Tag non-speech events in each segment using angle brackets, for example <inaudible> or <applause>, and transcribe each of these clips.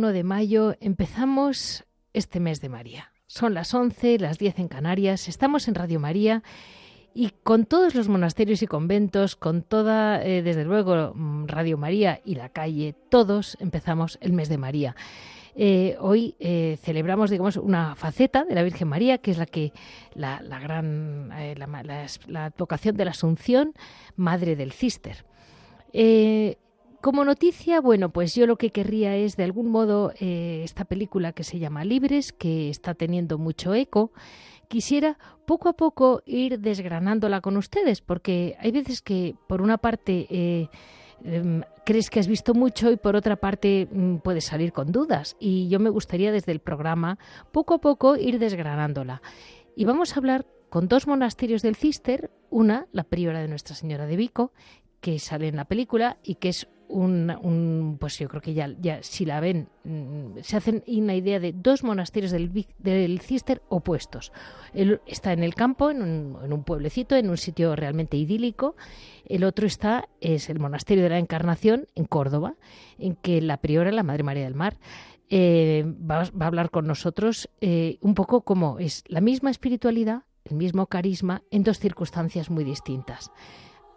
1 de mayo, empezamos este mes de María. Son las 11, las 10 en Canarias, estamos en Radio María y con todos los monasterios y conventos, con toda, eh, desde luego, mm, Radio María y la calle, todos empezamos el mes de María. Eh, hoy eh, celebramos, digamos, una faceta de la Virgen María, que es la que la, gran la, la, advocación de la Asunción, Madre del Cister. Como noticia, bueno, pues yo lo que querría es, de algún modo, eh, esta película que se llama Libres, que está teniendo mucho eco, quisiera poco a poco ir desgranándola con ustedes, porque hay veces que, por una parte, eh, em, crees que has visto mucho y por otra parte mm, puedes salir con dudas. Y yo me gustaría desde el programa, poco a poco, ir desgranándola. Y vamos a hablar con dos monasterios del Cister, una, la priora de Nuestra Señora de Vico, que sale en la película y que es un, pues yo creo que ya, ya si la ven, mm, se hacen una idea de dos monasterios del, del Cister opuestos. Él está en el campo, en un, pueblecito, en un sitio realmente idílico. El otro está, es el monasterio de la Encarnación, en Córdoba, en que la priora, la Madre María del Mar, eh, va, a hablar con nosotros eh, un poco como es la misma espiritualidad, el mismo carisma, en dos circunstancias muy distintas.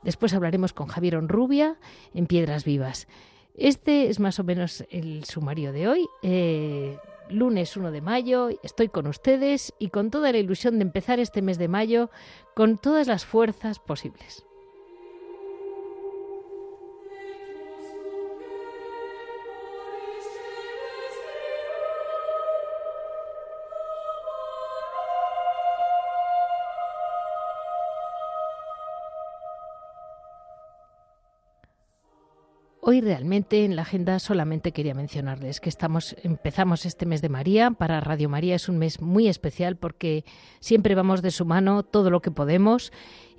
Después hablaremos con Javier Onrubia en Piedras Vivas. Este es más o menos el sumario de hoy. Eh, lunes 1 de mayo, estoy con ustedes y con toda la ilusión de empezar este mes de mayo con todas las fuerzas posibles. Hoy realmente en la agenda solamente quería mencionarles que estamos empezamos este mes de María. Para Radio María es un mes muy especial porque siempre vamos de su mano todo lo que podemos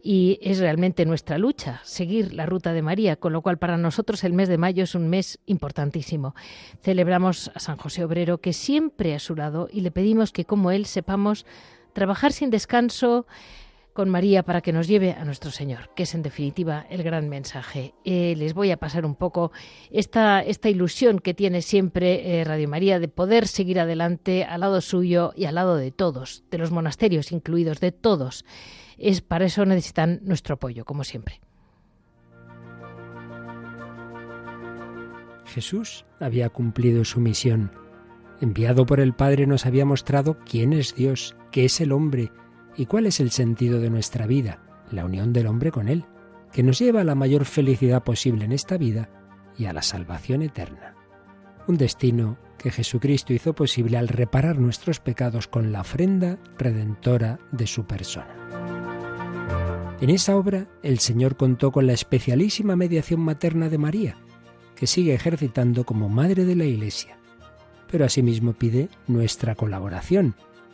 y es realmente nuestra lucha seguir la ruta de María, con lo cual para nosotros el mes de mayo es un mes importantísimo. Celebramos a San José Obrero que siempre a su lado y le pedimos que como él sepamos trabajar sin descanso, con María para que nos lleve a nuestro Señor, que es en definitiva el gran mensaje. Eh, les voy a pasar un poco esta, esta ilusión que tiene siempre eh, Radio María de poder seguir adelante al lado suyo y al lado de todos, de los monasterios incluidos, de todos. Es para eso necesitan nuestro apoyo, como siempre. Jesús había cumplido su misión. Enviado por el Padre nos había mostrado quién es Dios, qué es el hombre, ¿Y cuál es el sentido de nuestra vida? La unión del hombre con Él, que nos lleva a la mayor felicidad posible en esta vida y a la salvación eterna. Un destino que Jesucristo hizo posible al reparar nuestros pecados con la ofrenda redentora de su persona. En esa obra el Señor contó con la especialísima mediación materna de María, que sigue ejercitando como Madre de la Iglesia, pero asimismo pide nuestra colaboración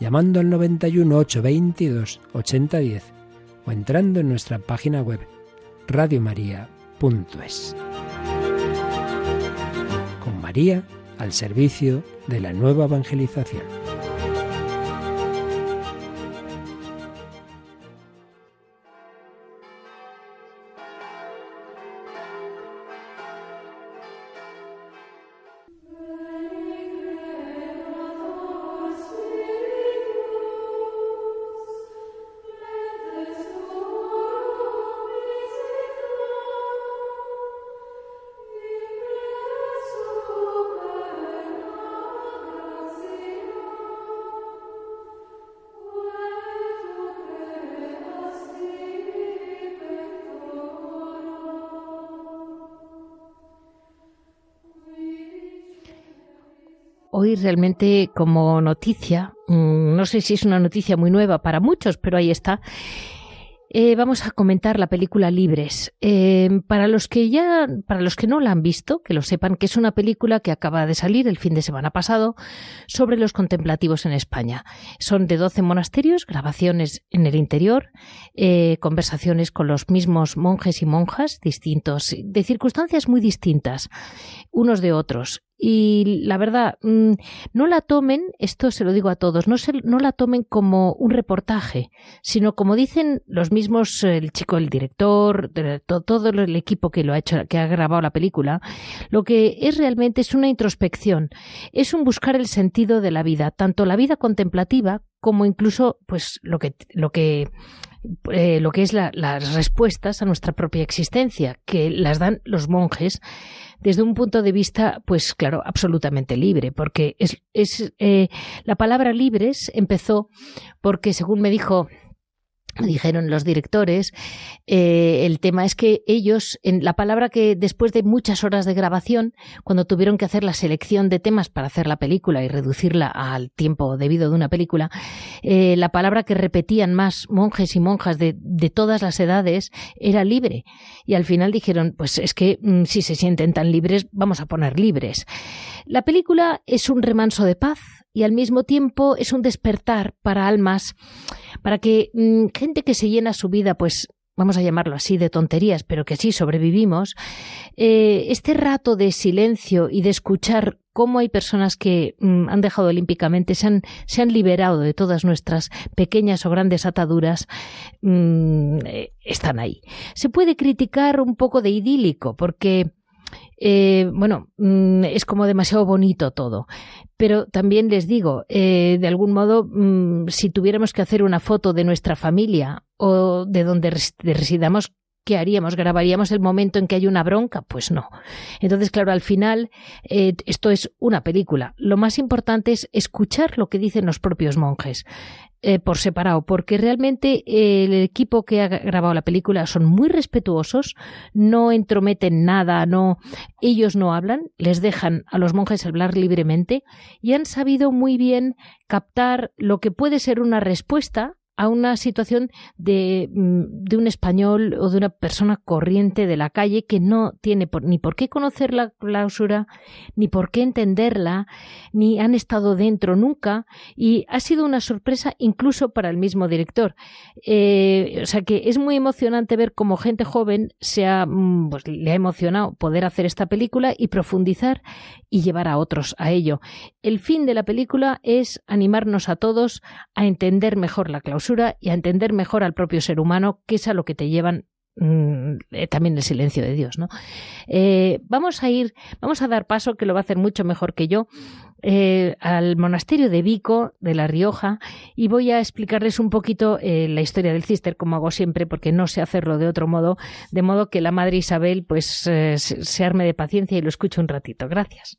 llamando al 91 822 8010 o entrando en nuestra página web radiomaria.es. Con María al servicio de la nueva evangelización. Realmente como noticia, mm, no sé si es una noticia muy nueva para muchos, pero ahí está. Eh, vamos a comentar la película Libres. Eh, para los que ya, para los que no la han visto, que lo sepan, que es una película que acaba de salir el fin de semana pasado sobre los contemplativos en España. Son de 12 monasterios, grabaciones en el interior, eh, conversaciones con los mismos monjes y monjas distintos, de circunstancias muy distintas unos de otros. Y la verdad, mm, no la tomen, esto se lo digo a todos, no, se, no la tomen como un reportaje, sino como dicen los mismos, el chico, el director, todo, el equipo que lo ha hecho, que ha grabado la película, lo que es realmente es una introspección, es un buscar el sentido de la vida, tanto la vida contemplativa como incluso, pues, lo que, lo que eh, lo que es las respuestas a nuestra propia existencia, que las dan los monjes desde un punto de vista, pues claro, absolutamente libre, porque es, es eh, la palabra libres empezó porque, según me dijo dijeron los directores, eh, el tema es que ellos, en la palabra que después de muchas horas de grabación, cuando tuvieron que hacer la selección de temas para hacer la película y reducirla al tiempo debido de una película, eh, la palabra que repetían más monjes y monjas de, de, todas las edades era libre. Y al final dijeron, pues es que mm, si se sienten tan libres, vamos a poner libres. La película es un remanso de paz, y al mismo tiempo es un despertar para almas, para que mm, gente que se llena su vida, pues vamos a llamarlo así, de tonterías, pero que sí sobrevivimos, eh, este rato de silencio y de escuchar cómo hay personas que mm, han dejado olímpicamente, se han, se han liberado de todas nuestras pequeñas o grandes ataduras, mm, eh, están ahí. Se puede criticar un poco de idílico, porque eh, bueno, mm, es como demasiado bonito todo. Pero también les digo, eh, de algún modo, mm, si tuviéramos que hacer una foto de nuestra familia o de donde residamos, ¿qué haríamos? ¿Grabaríamos el momento en que hay una bronca? Pues no. Entonces, claro, al final, eh, esto es una película. Lo más importante es escuchar lo que dicen los propios monjes. Eh, por separado, porque realmente eh, el equipo que ha grabado la película son muy respetuosos, no entrometen nada, no, ellos no hablan, les dejan a los monjes hablar libremente y han sabido muy bien captar lo que puede ser una respuesta a una situación de, mm, de, un español o de una persona corriente de la calle que no tiene ni por qué conocer la clausura, ni por qué entenderla, ni han estado dentro nunca, y ha sido una sorpresa incluso para el mismo director. Eh, o sea que es muy emocionante ver cómo gente joven se ha, mm, pues, le ha emocionado poder hacer esta película y profundizar y llevar a otros a ello. El fin de la película es animarnos a todos a entender mejor la clausura y a entender mejor al propio ser humano, que es a lo que te llevan mm, eh, también el silencio de Dios, ¿no? Eh, vamos a ir, vamos a dar paso, que lo va a hacer mucho mejor que yo, eh, al monasterio de Vico, de La Rioja, y voy a explicarles un poquito la historia del cister, como hago siempre, porque no sé hacerlo de otro modo, de modo que la madre Isabel pues se arme de paciencia y lo escuche un ratito. Gracias.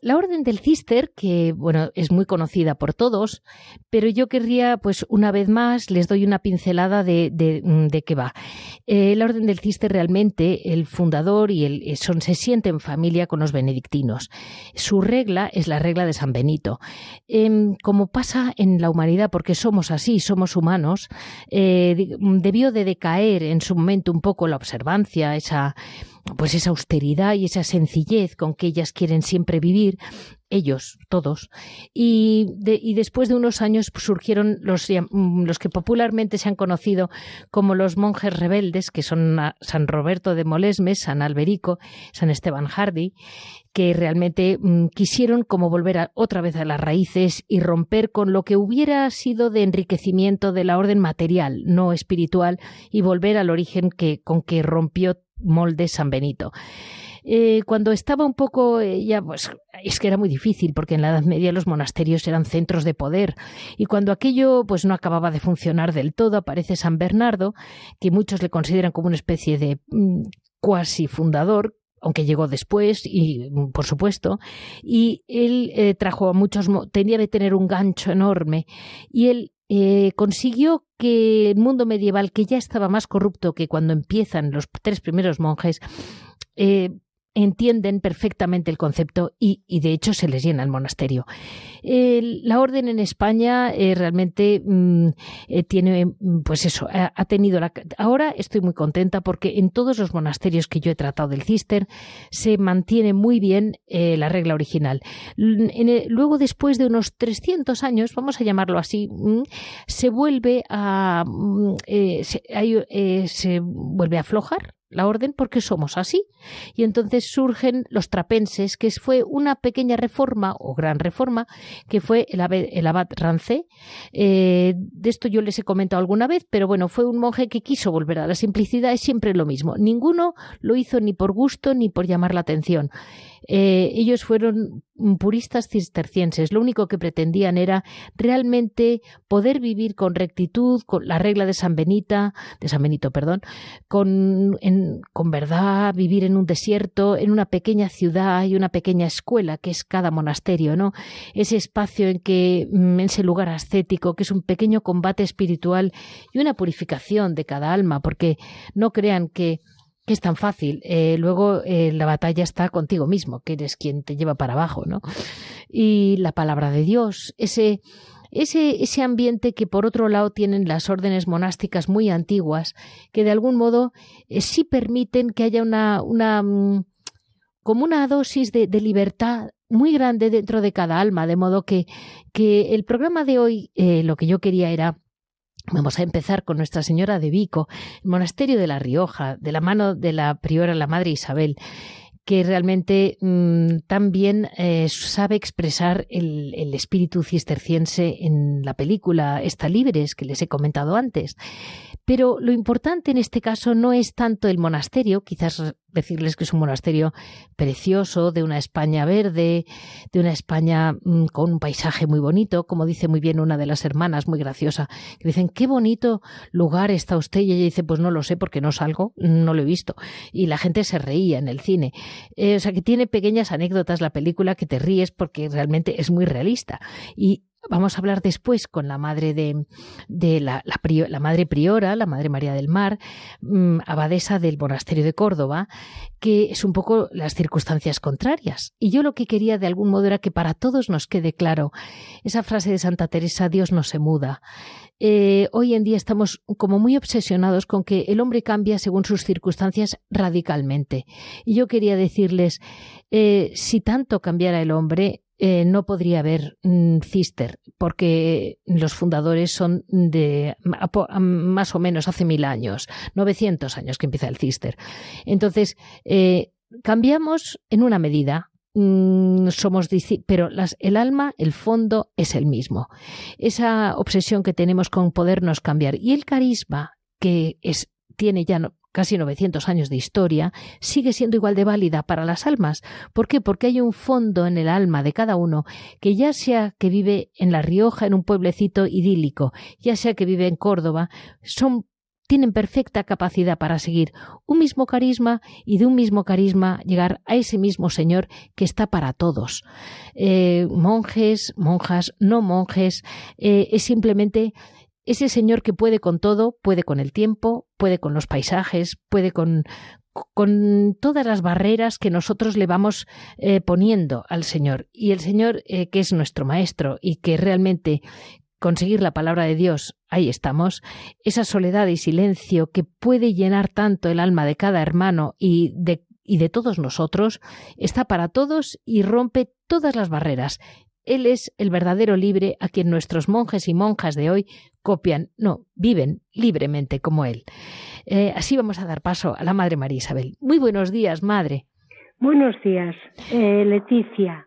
la Orden del Cister, que bueno, es muy conocida por todos, pero yo querría, pues una vez más, les doy una pincelada de, de, mm, qué va. Eh, la Orden del Cister realmente, el fundador y el son, se siente en familia con los benedictinos. Su regla es la regla de San Benito. Em, como pasa en la humanidad, porque somos así, somos humanos, eh, debió de decaer en su momento un poco la observancia, esa pues esa austeridad y esa sencillez con que ellas quieren siempre vivir, ellos, todos. Y, y después de unos años surgieron los, los, que popularmente se han conocido como los monjes rebeldes, que son San Roberto de Molesmes, San Alberico, San Esteban Hardy, que realmente mm, quisieron como volver otra vez a las raíces y romper con lo que hubiera sido de enriquecimiento de la orden material, no espiritual, y volver al origen que, con que rompió molde San Benito. Eh, cuando estaba un poco eh, ya pues es que era muy difícil porque en la Edad Media los monasterios eran centros de poder y cuando aquello pues no acababa de funcionar del todo aparece San Bernardo que muchos le consideran como una especie de mm, cuasi fundador aunque llegó después y mm, por supuesto y él eh, trajo a muchos tenía de tener un gancho enorme y él eh, consiguió que el mundo medieval, que ya estaba más corrupto que cuando empiezan los tres primeros monjes, eh, entienden perfectamente el concepto y, de hecho se les llena el monasterio. la orden en España eh, realmente mm, eh, tiene, mm, pues eso, ha, tenido la. Ahora estoy muy contenta porque en todos los monasterios que yo he tratado del Cister se mantiene muy bien eh, la regla original. luego, después de unos 300 años, vamos a llamarlo así, mm, se vuelve a. se vuelve a aflojar la orden porque somos así. Y entonces surgen los trapenses, que fue una pequeña reforma o gran reforma que fue el, abad, Rancé. Eh, de esto yo les he comentado alguna vez, pero bueno, fue un monje que quiso volver a la simplicidad, es siempre lo mismo. Ninguno lo hizo ni por gusto ni por llamar la atención. Eh, ellos fueron puristas cistercienses. Lo único que pretendían era realmente poder vivir con rectitud, con la regla de San Benita, de San Benito, perdón, con, con verdad, vivir en un desierto, en una pequeña ciudad y una pequeña escuela que es cada monasterio, ¿no? Ese espacio en que, mm, ese lugar ascético, que es un pequeño combate espiritual y una purificación de cada alma, porque no crean que que es tan fácil. Eh, luego eh, la batalla está contigo mismo, que eres quien te lleva para abajo, ¿no? Y la palabra de Dios, ese, ese, ese ambiente que por otro lado tienen las órdenes monásticas muy antiguas, que de algún modo eh, sí permiten que haya una, una mm, como una dosis de, de, libertad muy grande dentro de cada alma, de modo que, que el programa de hoy lo que yo quería era Vamos a empezar con Nuestra Señora de Vico, el monasterio de La Rioja, de la mano de la priora, la Madre Isabel que realmente mm, también eh, sabe expresar el, el, espíritu cisterciense en la película Está Libres, que les he comentado antes. Pero lo importante en este caso no es tanto el monasterio, quizás decirles que es un monasterio precioso, de una España verde, de una España mm, con un paisaje muy bonito, como dice muy bien una de las hermanas, muy graciosa, que dicen, qué bonito lugar está usted, y ella dice, pues no lo sé porque no salgo, no lo he visto. Y la gente se reía en el cine. Eh, o sea, que tiene pequeñas anécdotas la película que te ríes porque realmente es muy realista. Y Vamos a hablar después con la madre de, la, la, madre priora, la madre María del Mar, mm, abadesa del monasterio de Córdoba, que es un poco las circunstancias contrarias. Y yo lo que quería de algún modo era que para todos nos quede claro esa frase de Santa Teresa, Dios no se muda. Eh, hoy en día estamos como muy obsesionados con que el hombre cambia según sus circunstancias radicalmente. Y yo quería decirles, eh, si tanto cambiara el hombre, eh, no podría haber mm, cister, porque los fundadores son de más o menos hace mil años, 900 años que empieza el cister. Entonces, eh, cambiamos en una medida, mm, somos pero el alma, el fondo es el mismo. Esa obsesión que tenemos con podernos cambiar y el carisma que es, tiene ya casi 900 años de historia, sigue siendo igual de válida para las almas. ¿Por qué? Porque hay un fondo en el alma de cada uno que ya sea que vive en La Rioja, en un pueblecito idílico, ya sea que vive en Córdoba, son tienen perfecta capacidad para seguir un mismo carisma y de un mismo carisma llegar a ese mismo Señor que está para todos. Eh, monjes, monjas, no monjes, eh, es simplemente ese Señor que puede con todo, puede con el tiempo, puede con los paisajes, puede con, con todas las barreras que nosotros le vamos eh, poniendo al Señor. Y el Señor, que es nuestro Maestro y que realmente conseguir la palabra de Dios, ahí estamos, esa soledad y silencio que puede llenar tanto el alma de cada hermano y de, y de todos nosotros, está para todos y rompe todas las barreras. Él es el verdadero libre a quien nuestros monjes y monjas de hoy copian, no, viven libremente como Él. Eh, así vamos a dar paso a la Madre María Isabel. Muy buenos días, Madre. Buenos días, eh, Leticia.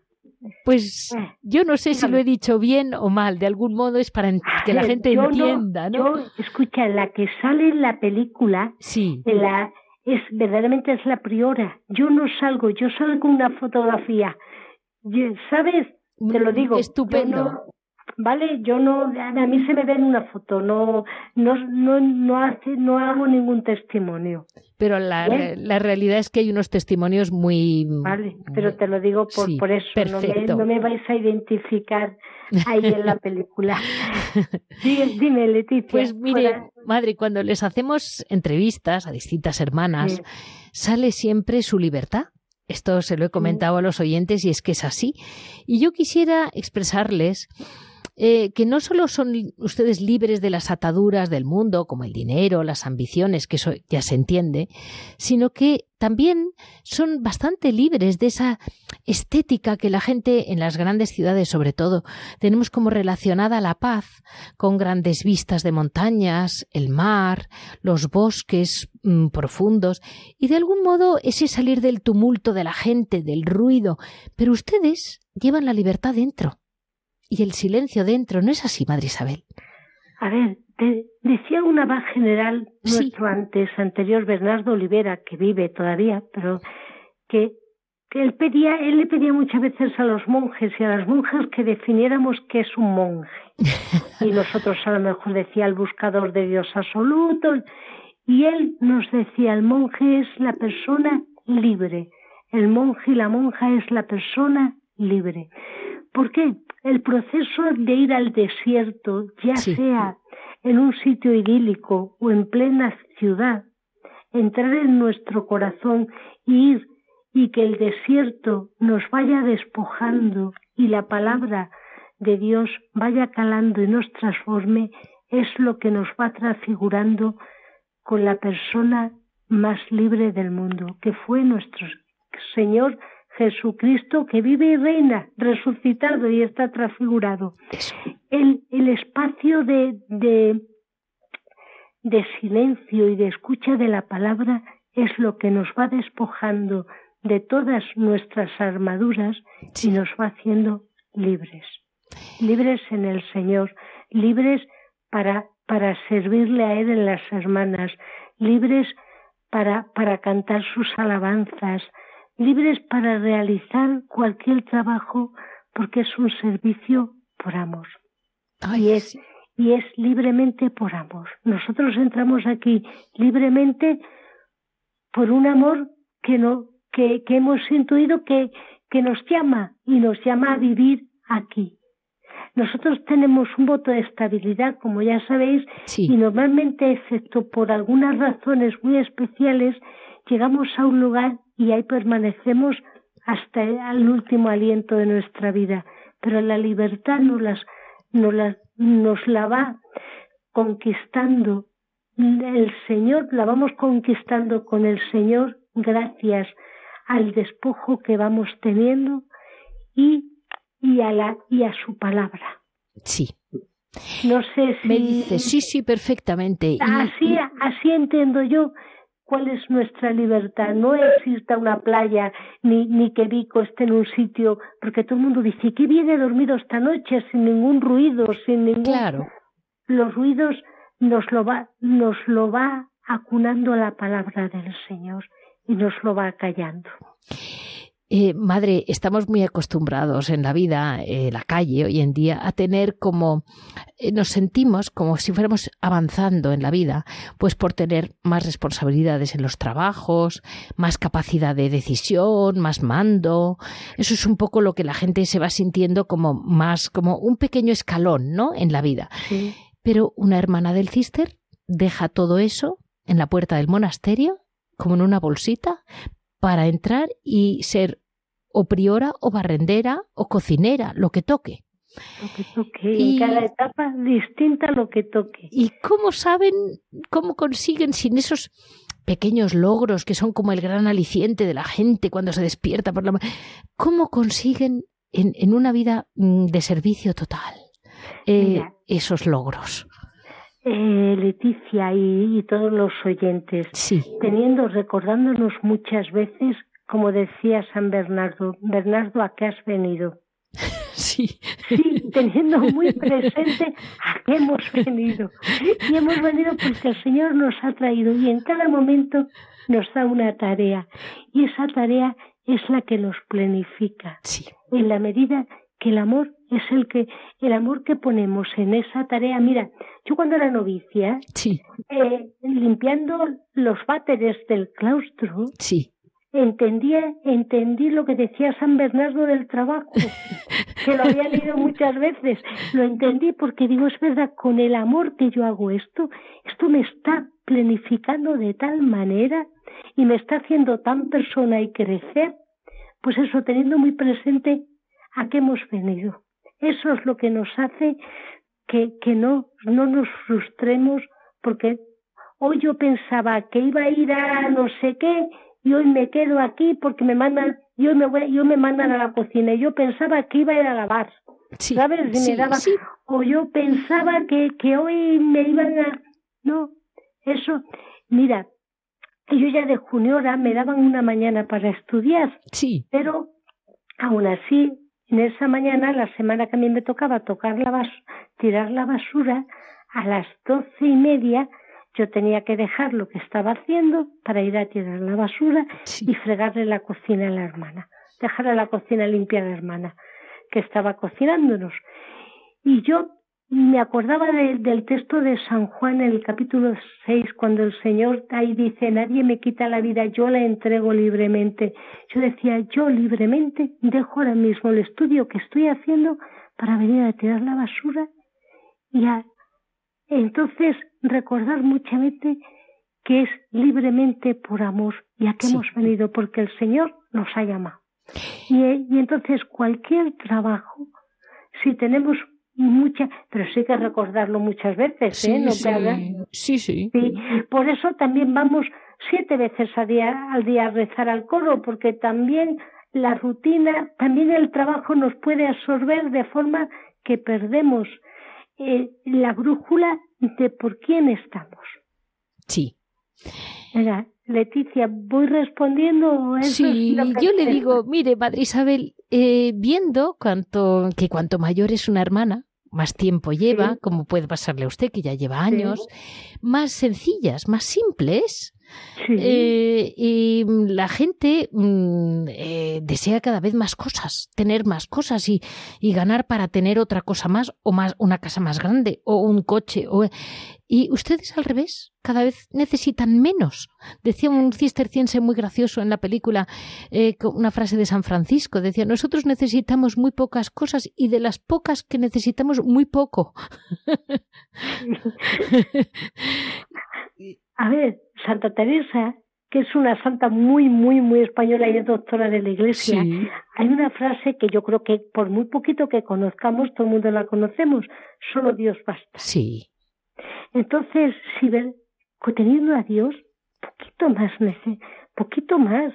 Pues eh, yo no sé si lo he dicho bien o mal, de algún modo es para que la gente entienda, ¿no? Yo, escucha, la que sale en la película, sí. la, es verdaderamente es la priora. Yo no salgo, yo salgo una fotografía. ¿Sabes? Te lo digo. Estupendo. ¿vale? Yo no, a mí se me ve en una foto, no, no, no, no, hace, no hago ningún testimonio. Pero la, la, realidad es que hay unos testimonios muy... Vale, pero te lo digo por, por eso, no me, no me, vais a identificar ahí en la película. <laughs> dime, Leticia. Pues mire, madre, cuando les hacemos entrevistas a distintas hermanas, sale siempre su libertad. Esto se lo he comentado a los oyentes y es que es así. Y yo quisiera expresarles eh, que no solo son ustedes libres de las ataduras del mundo, como el dinero, las ambiciones, que eso ya se entiende, sino que también son bastante libres de esa estética que la gente en las grandes ciudades, sobre todo, tenemos como relacionada la paz, con grandes vistas de montañas, el mar, los bosques mm, profundos, y de algún modo ese salir del tumulto de la gente, del ruido, pero ustedes llevan la libertad dentro y el silencio dentro. ¿No es así, Madre Isabel? A ver, decía una voz general nuestro antes, anterior Bernardo Olivera, que vive todavía, pero que, que él pedía, él le pedía muchas veces a los monjes y a las monjas que definiéramos qué es un monje. <laughs> y nosotros a lo mejor decía el buscador de Dios absoluto. Y él nos decía, el monje es la persona libre. El monje y la monja es la persona libre. ¿Por qué? El proceso de ir al desierto, ya sea en un sitio idílico o en plena ciudad, entrar en nuestro corazón y ir y que el desierto nos vaya despojando y la palabra de Dios vaya calando y nos transforme, es lo que nos va transfigurando con la persona más libre del mundo, que fue nuestro Señor Jesucristo que vive y reina, resucitado y está transfigurado. El, el espacio de, de, de silencio y de escucha de la palabra es lo que nos va despojando de todas nuestras armaduras y nos va haciendo libres. Libres en el Señor, libres para, para servirle a Él en las hermanas, libres para, para cantar sus alabanzas, libres para realizar cualquier trabajo porque es un servicio por amor. y es y es libremente por amor. Nosotros entramos aquí libremente por un amor que no que, que hemos intuido que, que nos llama y nos llama a vivir aquí. Nosotros tenemos un voto de estabilidad, como ya sabéis, y normalmente, excepto por algunas razones muy especiales, llegamos a un lugar y ahí permanecemos hasta el último aliento de nuestra vida. Pero la libertad nos, las, nos, la, nos la va conquistando el Señor, la vamos conquistando con el Señor gracias al despojo que vamos teniendo y, y, a, la, y a su palabra. Sí. No sé si... Me dice, sí, sí, perfectamente. Así, así entiendo yo cuál es nuestra libertad. No existe una playa ni, ni que Vico esté en un sitio, porque todo el mundo dice, ¿qué viene dormido esta noche sin ningún ruido, sin ningún... Claro. Los ruidos nos lo va, nos lo va acunando la palabra del Señor y nos lo va callando. Eh, madre, estamos muy acostumbrados en la vida, eh, la calle hoy en día, a tener como, eh, nos sentimos como si fuéramos avanzando en la vida, pues por tener más responsabilidades en los trabajos, más capacidad de decisión, más mando. Eso es un poco lo que la gente se va sintiendo como más, como un pequeño escalón, ¿no? En la vida. Pero una hermana del cister deja todo eso en la puerta del monasterio, como en una bolsita, para entrar y ser o priora o barrendera o cocinera, lo que toque. Lo que toque, y, en cada etapa distinta lo que toque. ¿Y cómo saben, cómo consiguen sin esos pequeños logros que son como el gran aliciente de la gente cuando se despierta por la ¿Cómo consiguen en, en una vida mm, de servicio total eh, esos logros? Eh, Leticia y, y, todos los oyentes, sí. teniendo, recordándonos muchas veces como decía San Bernardo, Bernardo, ¿a qué has venido? <laughs> Sí. Sí, teniendo muy presente a qué hemos venido. Y hemos venido porque el Señor nos ha traído y en cada momento nos da una tarea. Y esa tarea es la que nos planifica. Sí. En la medida que el amor es el que, el amor que ponemos en esa tarea. Mira, yo cuando era novicia, sí. eh, limpiando los váteres del claustro, sí entendí, entendí lo que decía San Bernardo del trabajo, <laughs> que lo había leído muchas veces. Lo entendí porque digo, es verdad, con el amor que yo hago esto, esto me está planificando de tal manera y me está haciendo tan persona y crecer. Pues eso, teniendo muy presente a qué hemos venido. Eso es lo que nos hace que, que no, no nos frustremos porque hoy yo pensaba que iba a ir a no sé qué y hoy me quedo aquí porque me mandan, yo me voy, yo me mandan a la cocina y yo pensaba que iba a ir a lavar. ¿Sabes? me daba, O yo pensaba que, que hoy me iban a... No, eso, mira, yo ya de juniora me daban una mañana para estudiar. Sí. Pero aún así, en esa mañana, la semana que a mí me tocaba tocar la bas tirar la basura, a las doce y media yo tenía que dejar lo que estaba haciendo para ir a tirar la basura y fregarle la cocina a la hermana, dejar a la cocina limpia a la hermana que estaba cocinándonos. Y yo me acordaba del texto de San Juan en el capítulo 6, cuando el Señor ahí dice, nadie me quita la vida, yo la entrego libremente. Yo decía, yo libremente dejo ahora mismo el estudio que estoy haciendo para venir a tirar la basura y a entonces, recordar muchamente que es libremente por amor y a qué hemos venido, porque el Señor nos ha llamado. Y, entonces cualquier trabajo, si tenemos mucha, pero sí que recordarlo muchas veces, ¿eh? Sí, no sí. sí, sí. Por eso también vamos siete veces al día, al día a rezar al coro, porque también la rutina, también el trabajo nos puede absorber de forma que perdemos eh, la brújula de por quién estamos. Sí. Leticia, ¿voy respondiendo? sí, yo le digo, mire, Madre Isabel, eh, viendo cuanto, que cuanto mayor es una hermana, más tiempo lleva, como puede pasarle a usted, que ya lleva años, más sencillas, más simples, eh, y la gente mm, eh, desea cada vez más cosas, tener más cosas y, y, ganar para tener otra cosa más o más una casa más grande o un coche. O, y ustedes al revés, cada vez necesitan menos. Decía un cisterciense muy gracioso en la película, eh, una frase de San Francisco, decía, nosotros necesitamos muy pocas cosas y de las pocas que necesitamos muy poco. <laughs> A ver, Santa Teresa, que es una santa muy, muy, muy española y es doctora de la Iglesia, hay una frase que yo creo que por muy poquito que conozcamos, todo el mundo la conocemos, solo Dios basta. Sí. Entonces, si ver, teniendo a Dios, poquito más, poquito más.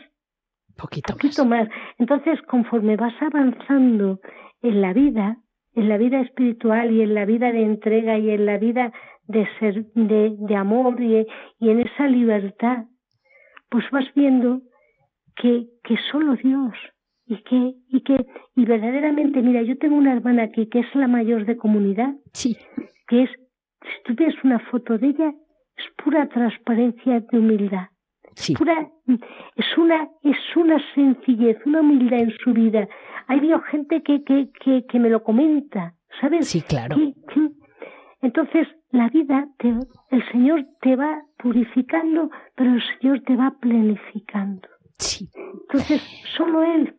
Poquito, poquito más. Entonces, conforme vas avanzando en la vida, en la vida espiritual y en la vida de entrega y en la vida de ser de, de amor y, y, en esa libertad, pues vas viendo que, que solo Dios y que, y que, y verdaderamente, mira, yo tengo una hermana aquí que es la mayor de comunidad, sí. que es, si tú ves una foto de ella, es pura transparencia de humildad. Pura, es una, es una sencillez, una humildad en su vida. Hay gente que, que, que, que me lo comenta, ¿sabes? Sí, claro. Entonces, la vida, te, el Señor te va purificando, pero el Señor te va planificando. Sí. Entonces, solo Él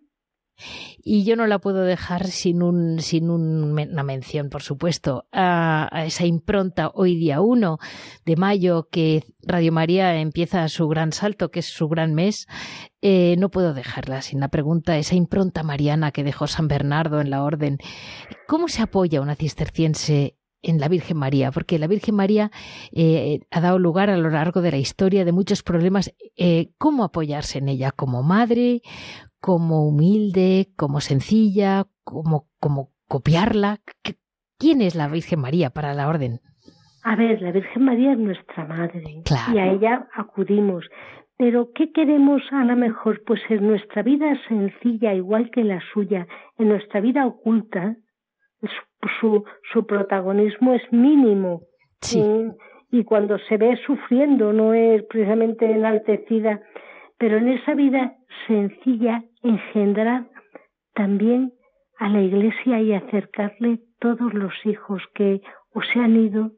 y yo no la puedo dejar sin, un, sin una mención, por supuesto, a, esa impronta hoy día 1 de mayo que Radio María empieza su gran salto, que es su gran mes. Eh, no puedo dejarla sin la pregunta, esa impronta mariana que dejó San Bernardo en la orden. ¿Cómo se apoya una cisterciense en la Virgen María, porque la Virgen María eh, ha dado lugar a lo largo de la historia de muchos problemas. Eh, ¿Cómo apoyarse en ella? ¿Como madre? Como humilde, como sencilla, como, como copiarla. ¿Quién es la Virgen María para la orden? A ver, la Virgen María es nuestra madre y a ella acudimos. Pero ¿qué queremos a lo mejor? Pues en nuestra vida sencilla, igual que la suya, en nuestra vida oculta, su, su protagonismo es mínimo. Sí. Y, y cuando se ve sufriendo, no es precisamente enaltecida, pero en esa vida sencilla engendrar también a la iglesia y acercarle todos los hijos que o se han ido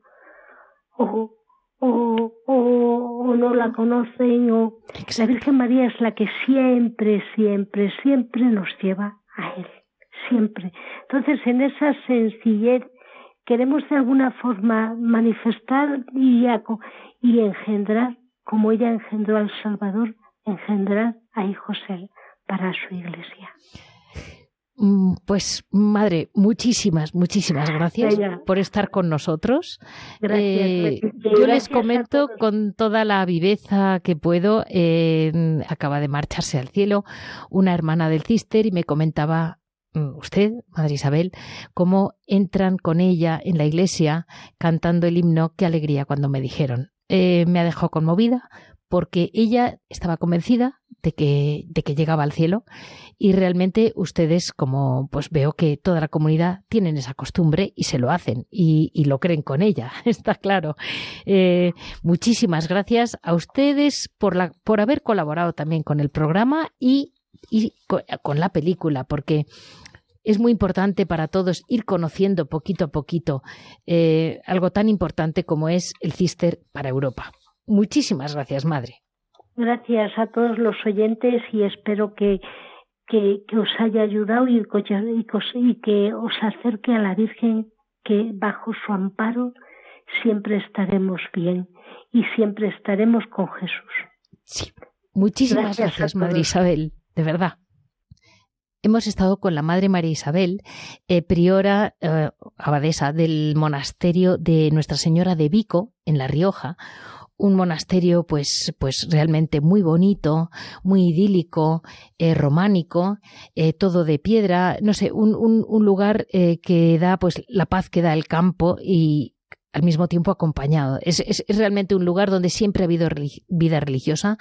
o, o, o, no la conocen o la Virgen María es la que siempre, siempre, siempre nos lleva a Él, siempre. Entonces en esa sencillez queremos de alguna forma manifestar y, y engendrar, como ella engendró al Salvador, engendrar a hijos él para su iglesia. Mm, pues, madre, muchísimas, muchísimas gracias por estar con nosotros. Eh, yo les comento con toda la viveza que puedo. Eh, acaba de marcharse al cielo una hermana del Cister y me comentaba mm, usted, Madre Isabel, cómo entran con ella en la iglesia cantando el himno. Qué alegría cuando me dijeron. Eh, me ha dejado conmovida porque ella estaba convencida de que, de que llegaba al cielo y realmente ustedes, como pues veo que toda la comunidad tienen esa costumbre y se lo hacen y, lo creen con ella, <laughs> está claro. Eh, muchísimas gracias a ustedes por, la, por haber colaborado también con el programa y, y con, la película, porque es muy importante para todos ir conociendo poquito a poquito eh, algo tan importante como es el Cister para Europa. Muchísimas gracias, madre. Gracias a todos los oyentes y espero que, que, os haya ayudado y, y que os acerque a la Virgen, que bajo su amparo siempre estaremos bien y siempre estaremos con Jesús. Sí. Muchísimas gracias, Madre Isabel, de verdad. Hemos estado con la Madre María Isabel, eh, priora eh, abadesa del monasterio de Nuestra Señora de Vico, en La Rioja, un monasterio pues, pues realmente muy bonito, muy idílico, eh, románico, eh, todo de piedra, no sé, un, un, un lugar eh, que da pues la paz que da el campo y al mismo tiempo acompañado. Es, realmente un lugar donde siempre ha habido vida religiosa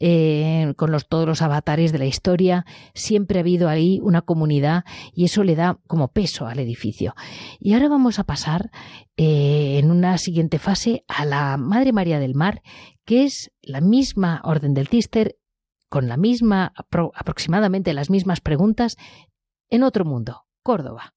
eh, con todos los avatares de la historia, siempre ha habido ahí una comunidad y eso le da como peso al edificio. Y ahora vamos a pasar eh, en una siguiente fase a la Madre María del Mar, que es la misma orden del Cister, con la misma, aproximadamente las mismas preguntas, en otro mundo, Córdoba.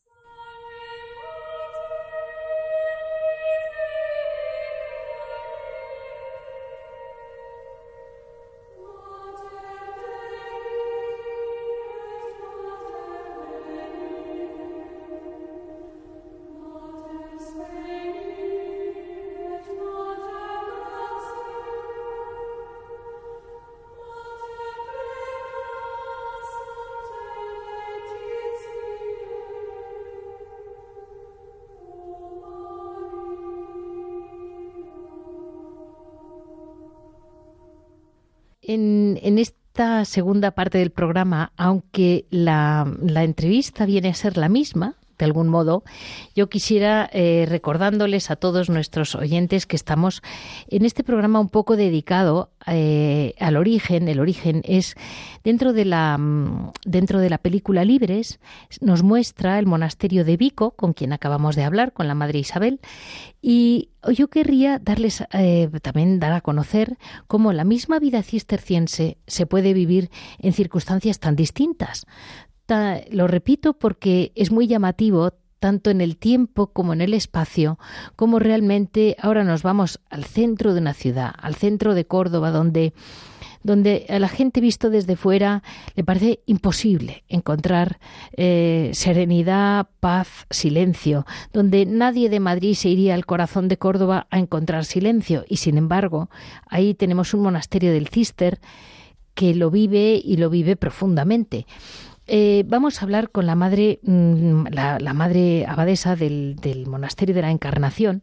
Segunda parte del programa, aunque la, entrevista viene a ser la misma, de algún modo, yo quisiera eh, recordándoles a todos nuestros oyentes que estamos en este programa un poco dedicado eh, al origen. El origen es dentro de la mm, dentro de la película Libres nos muestra el monasterio de Vico, con quien acabamos de hablar, con la madre Isabel, y yo querría darles eh, también dar a conocer cómo la misma vida cisterciense se puede vivir en circunstancias tan distintas lo repito porque es muy llamativo tanto en el tiempo como en el espacio, como realmente ahora nos vamos al centro de una ciudad, al centro de Córdoba, donde donde a la gente visto desde fuera le parece imposible encontrar eh, serenidad, paz, silencio, donde nadie de Madrid se iría al corazón de Córdoba a encontrar silencio. Y sin embargo, ahí tenemos un monasterio del Cister que lo vive y lo vive profundamente. Eh, vamos a hablar con la madre, mm, la, madre abadesa del, monasterio de la Encarnación,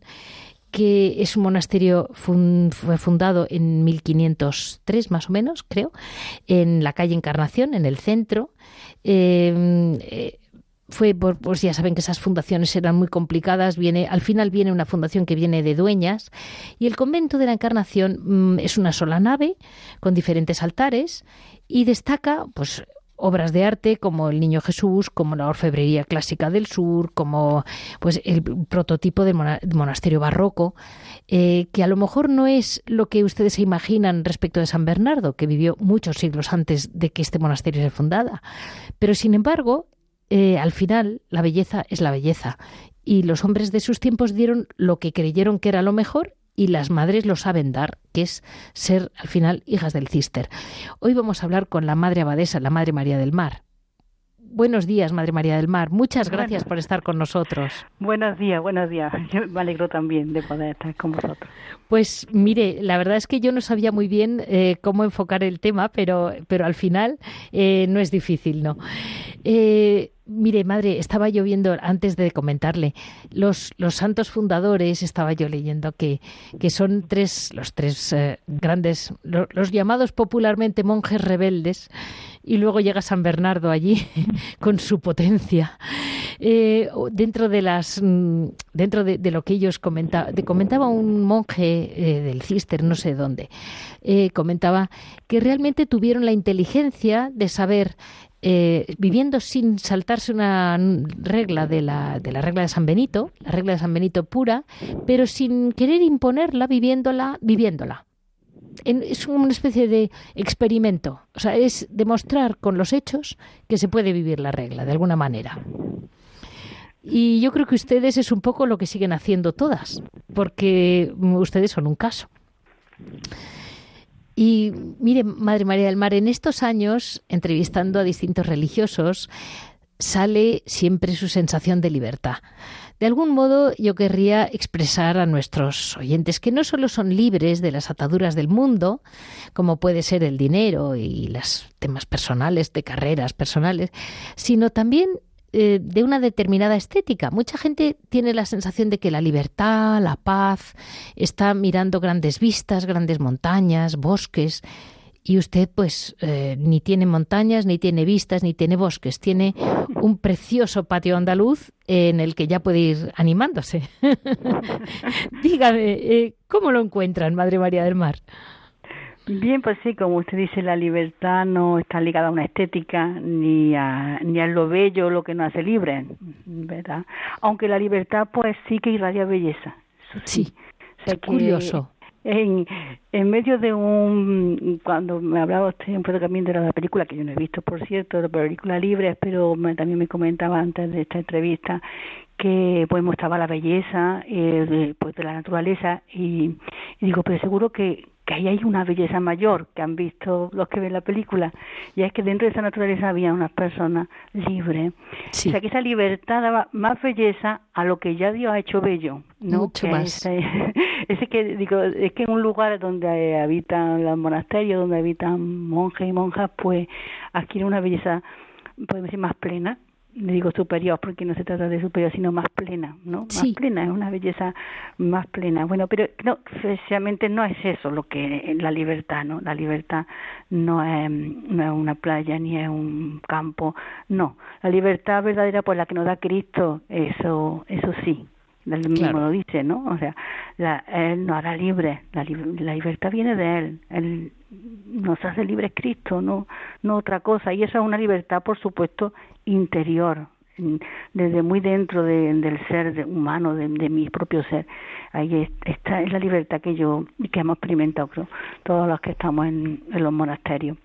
que es un monasterio fue fundado en 1503 más o menos, creo, en la calle Encarnación, en el centro. Em, eh, fue pues ya saben que esas fundaciones eran muy complicadas viene al final viene una fundación que viene de dueñas y el convento de la Encarnación mm, es una sola nave con diferentes altares y destaca pues obras de arte como el Niño Jesús, como la orfebrería clásica del sur, como pues el prototipo del monasterio barroco, eh, que a lo mejor no es lo que ustedes se imaginan respecto de San Bernardo, que vivió muchos siglos antes de que este monasterio se fundara, pero sin embargo eh, al final la belleza es la belleza. Y los hombres de sus tiempos dieron lo que creyeron que era lo mejor y las madres lo saben dar, que es ser al final hijas del cister. Hoy vamos a hablar con la madre abadesa, la madre María del Mar. Buenos días, Madre María del Mar. Muchas gracias por estar con nosotros. Buenos días, buenos días. <laughs> Yo me alegro también de poder estar con vosotros. Pues mire, la verdad es que yo no sabía muy bien eh, cómo enfocar el tema, pero, pero al final eh, no es difícil, ¿no? Eh, Mire, madre, estaba yo viendo antes de comentarle los, los santos fundadores, estaba yo leyendo que, que son tres, los tres eh, grandes, los llamados popularmente monjes rebeldes, y luego llega San Bernardo allí <laughs> con su potencia. Eh, dentro de las mm, dentro de, lo que ellos comentaban, comentaba un monje eh, del Cister, no sé dónde, comentaba que realmente tuvieron la inteligencia de saber eh, viviendo sin saltarse una regla de la, de la regla de San Benito, la regla de San Benito pura, pero sin querer imponerla, viviéndola, viviéndola. Es una especie de experimento, o sea, es demostrar con los hechos que se puede vivir la regla de alguna manera. Y yo creo que ustedes es un poco lo que siguen haciendo todas, porque ustedes son un caso. Y mire, Madre María del Mar, en estos años, entrevistando a distintos religiosos, sale siempre su sensación de libertad. De algún modo yo querría expresar a nuestros oyentes que no solo son libres de las ataduras del mundo, como puede ser el dinero y los temas personales, de carreras personales, sino también eh, de una determinada estética. Mucha gente tiene la sensación de que la libertad, la paz, está mirando grandes vistas, grandes montañas, bosques. Y usted, pues, eh, ni tiene montañas, ni tiene vistas, ni tiene bosques. Tiene un precioso patio andaluz en el que ya puede ir animándose. <laughs> Dígame, eh, ¿cómo lo encuentran, Madre María del Mar? Bien, pues sí, como usted dice, la libertad no está ligada a una estética ni a, ni a lo bello, lo que nos hace libre, ¿verdad? Aunque la libertad, pues sí que irradia belleza. sí, es curioso. En, en medio de un, cuando me hablaba usted un poco también de la película, que yo no he visto, por cierto, la película libre, pero también me comentaba antes de esta entrevista que pues mostraba la belleza eh, de, pues, de la naturaleza y, y digo, pero seguro que que ahí hay una belleza mayor que han visto los que ven la película, y es que dentro de esa naturaleza había unas personas libres. O sea, que esa libertad daba más belleza a lo que ya Dios ha hecho bello. ¿no? Mucho más. <laughs> Ese, que, digo, es que en un lugar donde habitan los monasterios, donde habitan monjes y monjas, pues adquiere una belleza, podemos decir, más plena, digo superior porque no se trata de superior, sino más plena, ¿no? Más plena, es una belleza más plena. Bueno, pero no, precisamente no es eso lo que la libertad, ¿no? La libertad no es, no es una playa ni es un campo, no. La libertad verdadera por la que nos da Cristo, eso, eso sí, el mismo lo dice, ¿no? O sea, la, Él nos hará libre, la, la libertad viene de Él, Él nos hace libres Cristo, no, no otra cosa, y esa es una libertad, por supuesto, interior, desde muy dentro del ser humano, de, mi propio ser. Ahí está es la libertad que yo, que hemos experimentado, creo, todos los que estamos en los monasterios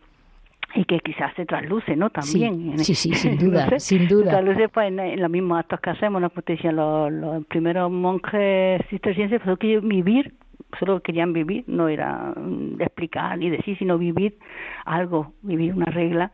y que quizás se trasluce, ¿no? También. Sí, sí, sin <laughs> duda, sin duda. Se trasluce pues, en, los mismos actos que hacemos, ¿no? Los, los primeros monjes cistercienses, pues que vivir, solo querían vivir, no era mm, explicar ni decir, sino vivir algo, vivir una regla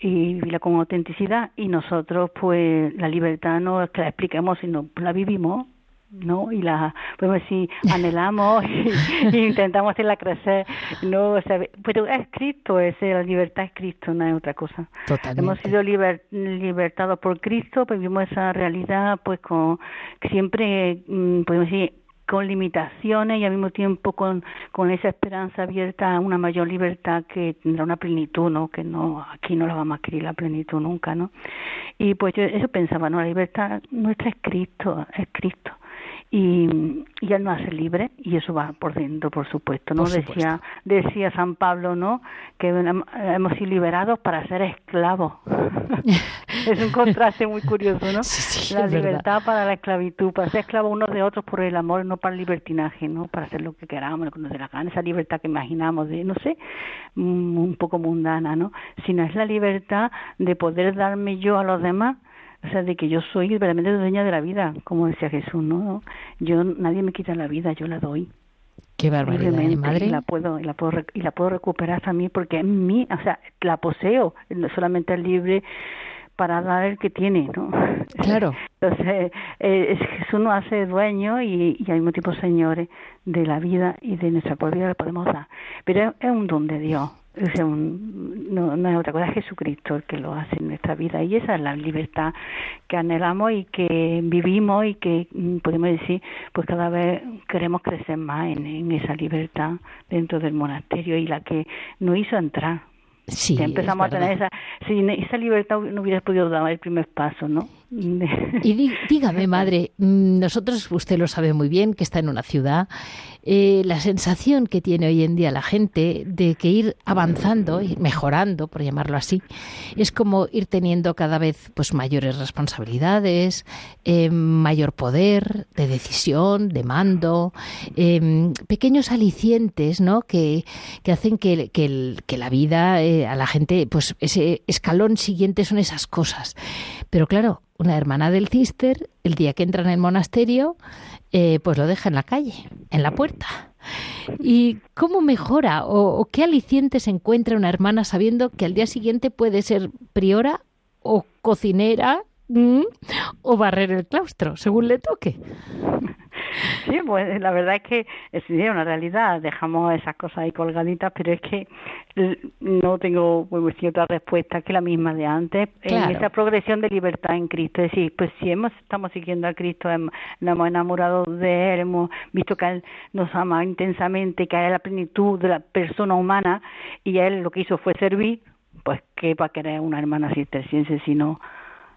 y vivirla con autenticidad y nosotros pues la libertad no es que la expliquemos, sino la vivimos ¿no? Y la, podemos decir, anhelamos <laughs> y, intentamos hacerla crecer, ¿no? O sea, pero es Cristo, es, la libertad es Cristo, no es otra cosa. Hemos sido libertados por Cristo, pues vivimos esa realidad, pues con, siempre, mm, podemos decir, con limitaciones y al mismo tiempo con, con esa esperanza abierta a una mayor libertad que tendrá una plenitud, ¿no? Que no, aquí no la vamos a adquirir la plenitud nunca, ¿no? Y pues yo eso pensaba, ¿no? La libertad nuestra es Cristo, es Cristo y, y él nos hace libre y eso va por dentro por supuesto no decía decía San Pablo no que hemos sido liberados para ser esclavos. <laughs> Es un contraste muy curioso no la libertad para la esclavitud para ser esclavos unos de otros por el amor no para el libertinaje no para hacer lo que queramos lo que nos dé la gana esa libertad que imaginamos de no sé mm, un poco mundana no sino es la libertad de poder darme yo a los demás o sea, de que yo soy verdaderamente dueña de la vida, como decía Jesús, ¿no? Yo, nadie me quita la vida, yo la doy. Qué barbaridad, ¿eh, madre. Y la puedo, y la puedo, y la puedo recuperar también porque en mí, o sea, la poseo, no solamente es libre para dar el que tiene, ¿no? <laughs> Claro. Entonces, eh, Jesús nos hace dueño y, y al mismo tiempo señores de la vida y de nuestra propia vida le podemos dar. Pero es un don de Dios no, no es otra cosa, es Jesucristo el que lo hace en nuestra vida. Y esa es la libertad que anhelamos y que vivimos y que mm, podemos decir, pues cada vez queremos crecer más en, en esa libertad dentro del monasterio y la que nos hizo entrar. Sí, empezamos a tener esa, esa libertad no hubiera podido dar el primer paso, ¿no? Y dígame, <laughs> madre, mm, nosotros, usted lo sabe muy bien, que está en una ciudad, eh, la sensación que tiene hoy en día la gente de que ir avanzando y mejorando, por llamarlo así, es como ir teniendo cada vez pues mayores responsabilidades, eh, mayor poder de decisión, de mando, eh, pequeños alicientes, ¿no? Que, que hacen que, que, la vida a la gente, pues ese escalón siguiente son esas cosas. Pero claro, una hermana del cister, el día que entra en el monasterio, eh, pues lo deja en la calle, en la puerta. ¿Y cómo mejora o, qué aliciente se encuentra una hermana sabiendo que al día siguiente puede ser priora o cocinera o barrer el claustro, según le toque? Sí, pues la verdad es que es una realidad. Dejamos esas cosas ahí colgaditas, pero es que no tengo pues, cierta respuesta que la misma de antes. En esa progresión de libertad en Cristo. Es decir, pues si hemos, estamos siguiendo a Cristo, nos hemos enamorado de Él, hemos visto que Él nos ama intensamente, que Él es la plenitud de la persona humana y Él lo que hizo fue servir, pues ¿qué va a querer una hermana cisterciense sino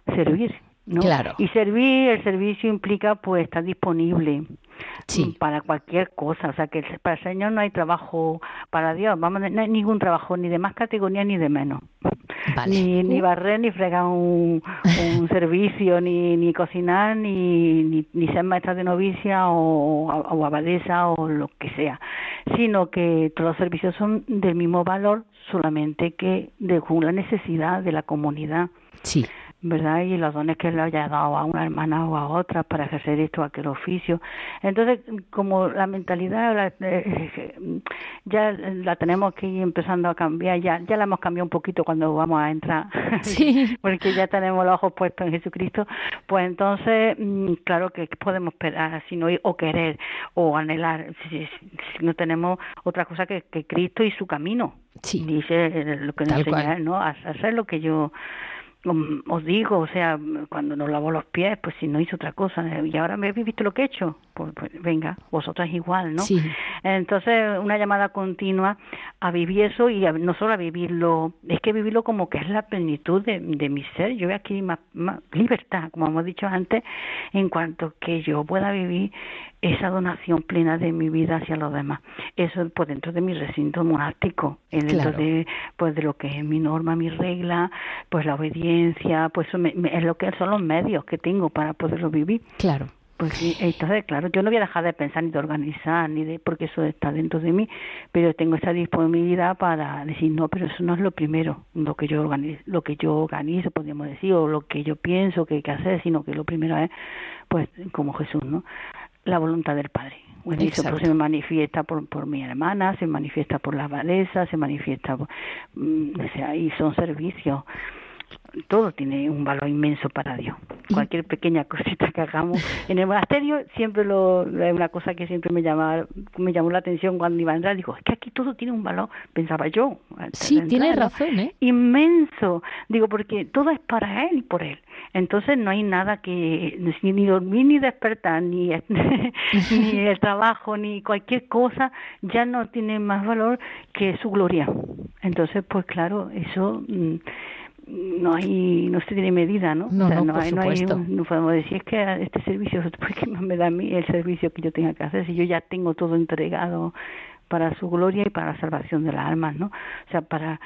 servir? ¿no? Claro. Y servir, el servicio implica pues estar disponible para cualquier cosa, o sea que para el Señor no hay trabajo, para Dios, vamos, no hay ningún trabajo ni de más categoría ni de menos. Ni, ni barrer, ni fregar un, un <laughs> servicio, ni, ni cocinar, ni, ni, ser maestra de novicia o, o abadesa o lo que sea, sino que todos los servicios son del mismo valor, solamente que de la necesidad de la comunidad. Sí. ¿Verdad? Y los dones que le haya dado a una hermana o a otra para ejercer esto, aquel oficio. Entonces, como la mentalidad eh, ya la tenemos que ir empezando a cambiar, ya, ya la hemos cambiado un poquito cuando vamos a entrar, <laughs> sí. <laughs> porque ya tenemos los ojos puestos en Jesucristo, pues entonces, mm, claro que podemos esperar, sino o querer o anhelar, si, no tenemos otra cosa que, que Cristo y su camino. Sí. Dice lo que nos enseña, ¿no? Hacer lo que yo os digo, o sea, cuando nos lavó los pies, pues si no hizo otra cosa, y ahora me habéis visto lo que he hecho, pues, pues, venga, vosotras igual, ¿no? Sí. Entonces, una llamada continua a vivir eso y no solo a vivirlo, es que vivirlo como que es la plenitud de, de mi ser. Yo veo aquí más, más, libertad, como hemos dicho antes, en cuanto que yo pueda vivir esa donación plena de mi vida hacia los demás. Eso pues dentro de mi recinto monástico, dentro de pues de lo que es mi norma, mi regla, pues la obediencia, pues es lo que son los medios que tengo para poderlo vivir. Claro. Pues sí, entonces, claro, yo no voy a dejar de pensar ni de organizar, ni de, porque eso está dentro de mí, pero tengo esa disponibilidad para decir, no, pero eso no es lo primero, lo que yo organizo, lo que yo organizo, podríamos decir, o lo que yo pienso que hay que hacer, sino que lo primero es, pues, como Jesús, ¿no? La voluntad del Padre. Bueno, eso pues, se manifiesta por, por mi hermana, se manifiesta por la abadesa, se manifiesta, por, mm, o sea, y son servicios todo tiene un valor inmenso para Dios. Cualquier pequeña cosita que hagamos en el monasterio siempre lo es una cosa que siempre me llama me llamó la atención cuando iba a entrar. Digo, es que aquí todo tiene un valor, pensaba yo. Sí, tiene razón, ¿eh? Inmenso. Digo, porque todo es para él y por él. Entonces no hay nada que ni dormir ni despertar ni <laughs> ni el trabajo ni cualquier cosa ya no tiene más valor que su gloria. Entonces, pues claro, eso mm, no hay no se tiene medida no no, o sea, no, hay, no, hay no podemos decir es que este servicio ¿por qué <laughs> más me da a mí el servicio que yo tenga que hacer si yo ya tengo todo entregado para su gloria y para la salvación de las almas no o sea para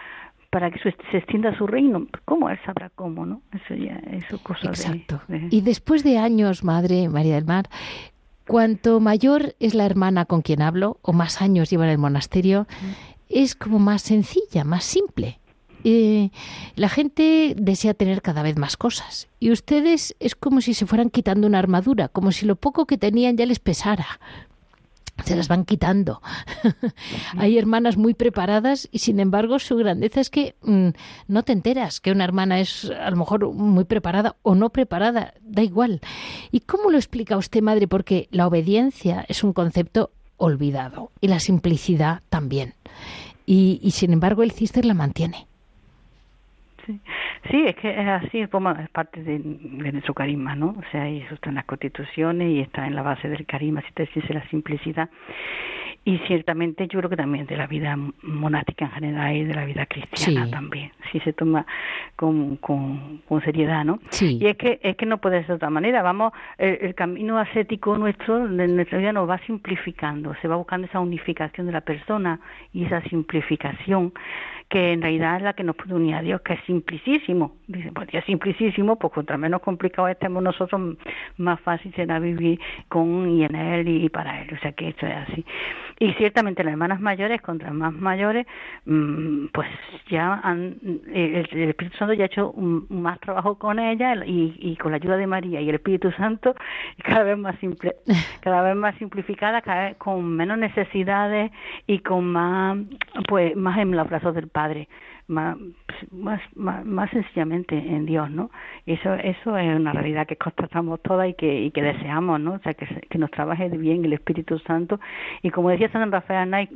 para que se extienda su reino cómo él sabrá cómo no eso ya eso cosa exacto. y después de años madre María del Mar cuanto mayor es la hermana con quien hablo o más años lleva en el monasterio es como más sencilla más simple eh, la gente desea tener cada vez más cosas y ustedes es como si se fueran quitando una armadura, como si lo poco que tenían ya les pesara. Se las van quitando. <laughs> Hay hermanas muy preparadas y sin embargo su grandeza es que mm, no te enteras que una hermana es a lo mejor muy preparada o no preparada, da igual. ¿Y cómo lo explica usted, madre? Porque la obediencia es un concepto olvidado y la simplicidad también. Y, y sin embargo el cister la mantiene. Sí. sí, es que es así, es, como, es parte de, nuestro carisma, ¿no? O sea, eso está en las constituciones y está en la base del carisma, si te dice la simplicidad. Y ciertamente yo creo que también de la vida monástica en general y de la vida cristiana también, si se toma con, con, con, seriedad, ¿no? Sí. Y es que es que no puede ser de otra manera, vamos, el, el camino ascético nuestro, de nuestra vida nos va simplificando, se va buscando esa unificación de la persona y esa simplificación que en realidad es la que nos puede unir a Dios, que es simplicísimo. Dice, pues ya es simplicísimo, pues contra menos complicado estemos nosotros, más fácil será vivir con y en Él y, para Él. O sea que esto es así. Y ciertamente las hermanas mayores contra más mayores, mm, pues ya han, el, Espíritu Santo ya ha hecho un, más trabajo con ella y, y, con la ayuda de María y el Espíritu Santo <laughs> cada vez más simple, cada vez más simplificada, cada vez con menos necesidades y con más, pues más en los brazos del Padre, más, más, más, sencillamente en Dios, ¿no? Eso, eso es una realidad que constatamos todas y que, y que deseamos, ¿no? O sea, que, que nos trabaje bien el Espíritu Santo. Y como decía San Rafael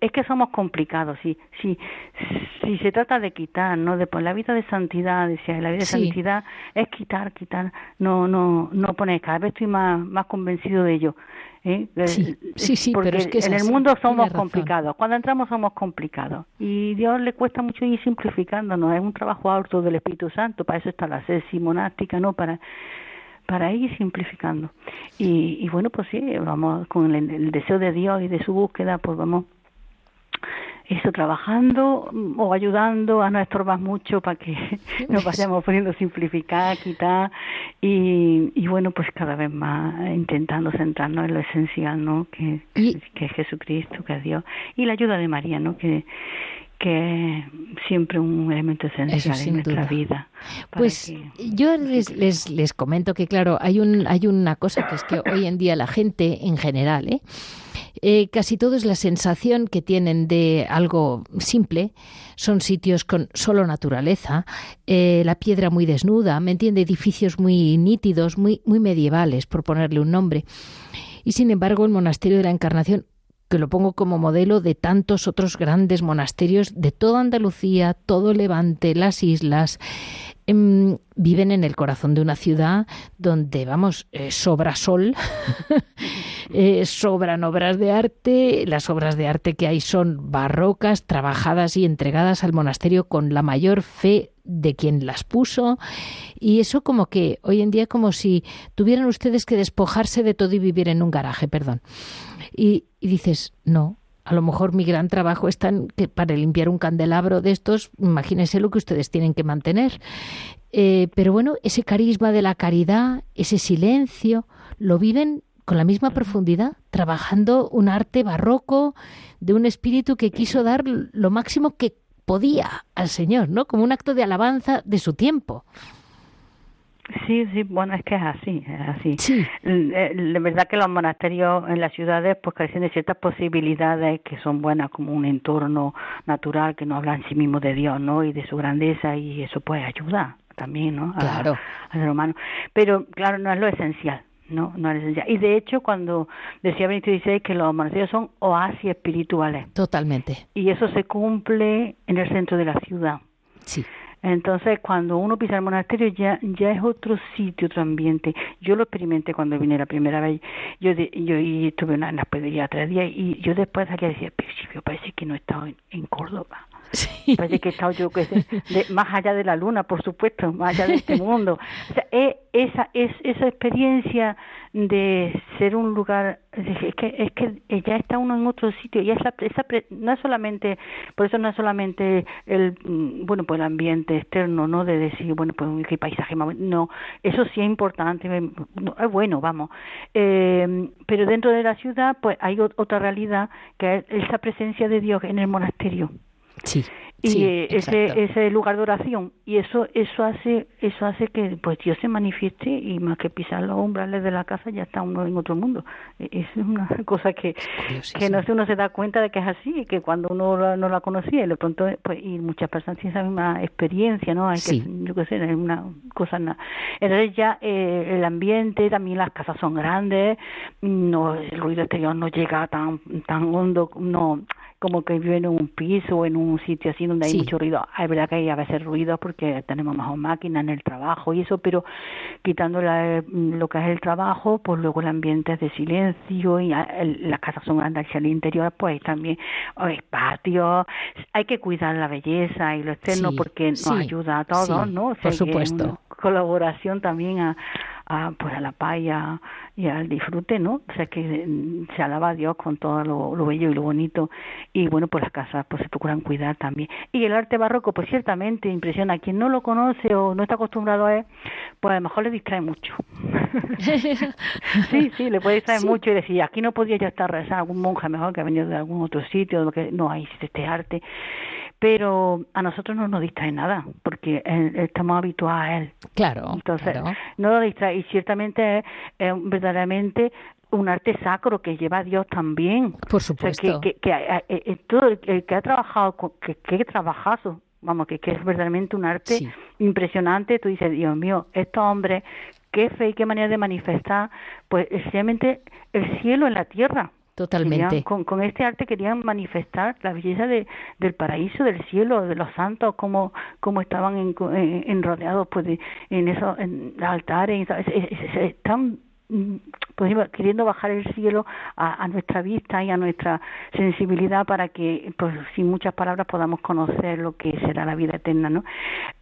es que somos complicados, si, si, si se trata de quitar, ¿no? De la vida de santidad, decía, la vida de santidad es quitar, quitar, no, no, no poner, cada vez estoy más, más convencido de ello. ¿Eh? Sí, sí, sí, porque pero es que en el mundo somos complicados. Cuando entramos somos complicados. Y Dios le cuesta mucho ir simplificándonos. Es un trabajo alto del Espíritu Santo. Para eso está la sesi monástica, ¿no? Para para ir simplificando. Y, y bueno, pues sí, vamos con el, el deseo de Dios y de su búsqueda, pues vamos eso trabajando o ayudando a no estorbar mucho para que <laughs> nos vayamos poniendo simplificar, quitar y, y bueno pues cada vez más intentando centrarnos en lo esencial, ¿no? Que, que es Jesucristo, que es Dios y la ayuda de María, ¿no? Que que es siempre un elemento esencial en nuestra vida. Pues yo les, les, les comento que claro, hay un hay una cosa que es que hoy en día la gente en general, ¿eh? Eh, casi todo es la sensación que tienen de algo simple. Son sitios con solo naturaleza, eh, la piedra muy desnuda, ¿me entiende? Edificios muy nítidos, muy, muy medievales, por ponerle un nombre. Y sin embargo, el monasterio de la Encarnación que lo pongo como modelo de tantos otros grandes monasterios de toda Andalucía, todo Levante, las islas, em, viven en el corazón de una ciudad donde, vamos, eh, sobra sol, <laughs> eh, sobran obras de arte, las obras de arte que hay son barrocas, trabajadas y entregadas al monasterio con la mayor fe de quien las puso y eso como que hoy en día como si tuvieran ustedes que despojarse de todo y vivir en un garaje, perdón. Y, dices, no, a lo mejor mi gran trabajo es tan que para limpiar un candelabro de estos, imagínense lo que ustedes tienen que mantener. Eh, pero bueno, ese carisma de la caridad, ese silencio, lo viven con la misma profundidad, trabajando un arte barroco de un espíritu que quiso dar lo máximo que podía al Señor, ¿no? Como un acto de alabanza de su tiempo. Sí, sí, bueno, es que es así, es así. Sí. Eh, la verdad que los monasterios en las ciudades pues carecen de ciertas posibilidades que son buenas, como un entorno natural que no habla en sí mismo de Dios, ¿no? Y de su grandeza y eso puede ayudar también, ¿no? claro. Al ser humano. Pero, claro, no es lo esencial. No, no es esencial. Y de hecho, cuando decía Benito XVI que los monasterios son oasis espirituales. Totalmente. Y eso se cumple en el centro de la ciudad. Sí. Entonces, cuando uno pisa el monasterio ya ya es otro sitio, otro ambiente. Yo lo experimenté cuando vine la primera vez. Yo yo y estuve en la pedrería tres días y yo después aquí decía, pero parece que no he estado en Córdoba. Parece que he estado yo que más allá de la luna, por supuesto, más allá de este <laughs> mundo. O sea, esa, es, esa experiencia de ser un lugar, es que, es que ya está uno en otro sitio, y esa, esa, no es solamente, por eso no es solamente el, mm, bueno, pues el ambiente externo, ¿no? De decir, bueno, pues qué paisaje, no, eso sí es importante, es bueno, vamos. Eh, pero dentro de la ciudad, pues hay otra realidad, que es esa presencia de Dios en el monasterio. Sí. Y ese, ese lugar de oración y eso eso hace eso hace que pues Dios se manifieste y más que pisar los umbrales de la casa ya está uno en otro mundo. E, es una <laughs> cosa que que no sé uno se da cuenta de que es así que cuando uno no la conocía y de pronto pues y muchas personas tienen esa misma experiencia no hay que yo qué sé es una cosa entonces ya eh, el ambiente también las casas son grandes no el ruido exterior no llega tan tan hondo no como que vive en un piso o en un sitio así donde hay mucho ruido. Es verdad que hay a veces ruido porque tenemos más máquinas en el trabajo y eso, pero quitando lo que es el trabajo, pues luego el ambiente es de silencio y las casas son grandes hacia el interior, pues también hay. Hay que cuidar la belleza y lo externo porque nos ayuda a todos, ¿no? por supuesto. colaboración también a, a, pues a la paz y, al disfrute, ¿no? O sea que mm, se alaba a Dios con todo lo, bello y lo bonito y bueno, pues las casas pues se procuran cuidar también. Y el arte barroco pues ciertamente impresiona a quien no lo conoce o no está acostumbrado a él, pues a lo mejor le distrae mucho. <laughs> sí, sí, le puede distraer mucho y decir, aquí no podía ya estar rezando algún monje mejor que ha venido de algún otro sitio, que no hay este arte pero a nosotros no nos distrae nada porque estamos habituados a él. Claro. Entonces, no nos distrae y ciertamente es, verdaderamente un arte sacro que lleva a Dios también. Por supuesto. que, que, eh, eh, todo el, que ha trabajado, que, que trabajado, vamos, que, que es verdaderamente un arte impresionante. Tú dices, Dios mío, estos hombres, qué fe y qué manera de manifestar, pues sencillamente el cielo en la tierra. Totalmente. con, con, este arte querían manifestar la belleza de, del paraíso, del cielo, de los santos, como, como estaban en, en, rodeados pues en esos en altares. Están pues, queriendo bajar el cielo a, a, nuestra vista y a nuestra sensibilidad para que, pues sin muchas palabras, podamos conocer lo que será la vida eterna, ¿no?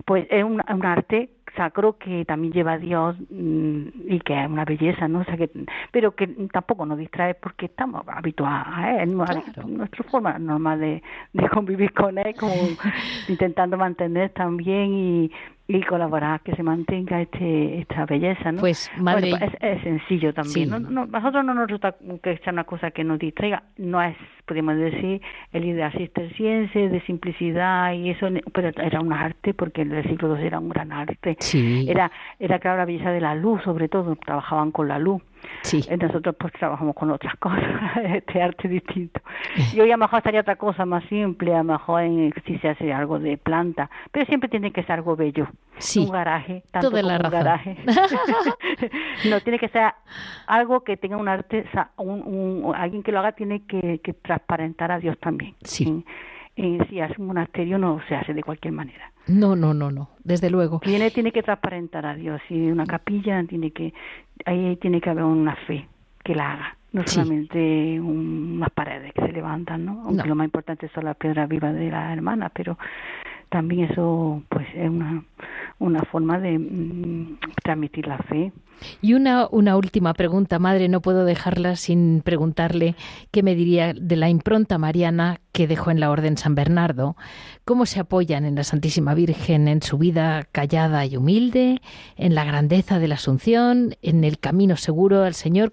Pues es un, un arte sacro que también lleva a Dios mm, y que es una belleza, ¿no? O sea que, pero que tampoco nos distrae porque estamos habituados a él, nuestra forma normal de, de convivir con él, como <laughs> intentando mantener también y, y colaborar que se mantenga este esta belleza no pues madre pues, es, sencillo también ¿no? No, nosotros no nos gusta que sea una cosa que nos distraiga no es podemos decir el idea cisterciense de simplicidad y eso pero era un arte porque el siglo II era un gran arte sí. era era claro la belleza de la luz sobre todo trabajaban con la luz Sí. Nosotros pues trabajamos con otras <laughs> cosas, este arte distinto. Y hoy a lo mejor estaría otra cosa más simple, a lo mejor en, si se hace algo de planta, pero siempre tiene que ser algo bello. Sí. Un garaje, tanto Toda la un garaje. <laughs> no, tiene que ser algo que tenga un arte, un, un, alguien que lo haga tiene que, que transparentar a Dios también. Sí en sí hace un monasterio no se hace de cualquier manera. No, no, no, no, desde luego. Tiene, tiene que transparentar a Dios y una capilla tiene que, ahí tiene que haber una fe que la haga, no solamente unas paredes que se levantan, ¿no? Aunque lo más importante son las piedras vivas de las hermanas, pero también eso pues es una, una forma de mm, transmitir la fe. Y una, una última pregunta, madre, no puedo dejarla sin preguntarle qué me diría de la impronta mariana que dejó en la Orden San Bernardo. ¿Cómo se apoyan en la Santísima Virgen en su vida callada y humilde, en la grandeza de la Asunción, en el camino seguro al Señor?